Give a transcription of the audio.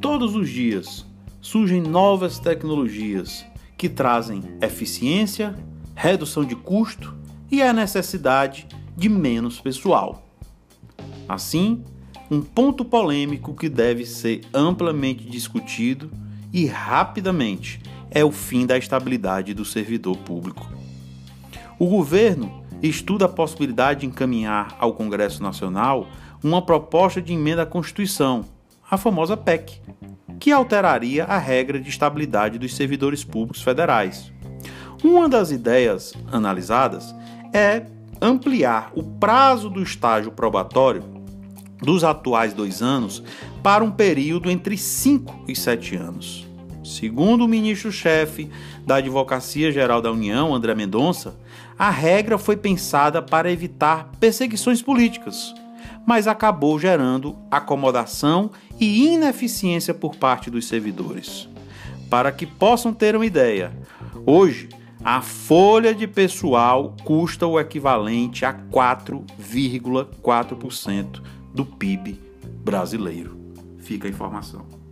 Todos os dias surgem novas tecnologias que trazem eficiência, redução de custo e a necessidade de menos pessoal. Assim, um ponto polêmico que deve ser amplamente discutido e rapidamente é o fim da estabilidade do servidor público. O governo estuda a possibilidade de encaminhar ao Congresso Nacional uma proposta de emenda à Constituição, a famosa PEC, que alteraria a regra de estabilidade dos servidores públicos federais. Uma das ideias analisadas é ampliar o prazo do estágio probatório dos atuais dois anos para um período entre 5 e 7 anos. Segundo o ministro-chefe da Advocacia Geral da União, André Mendonça, a regra foi pensada para evitar perseguições políticas, mas acabou gerando acomodação e ineficiência por parte dos servidores. Para que possam ter uma ideia, hoje a folha de pessoal custa o equivalente a 4,4% do PIB brasileiro. Fica a informação.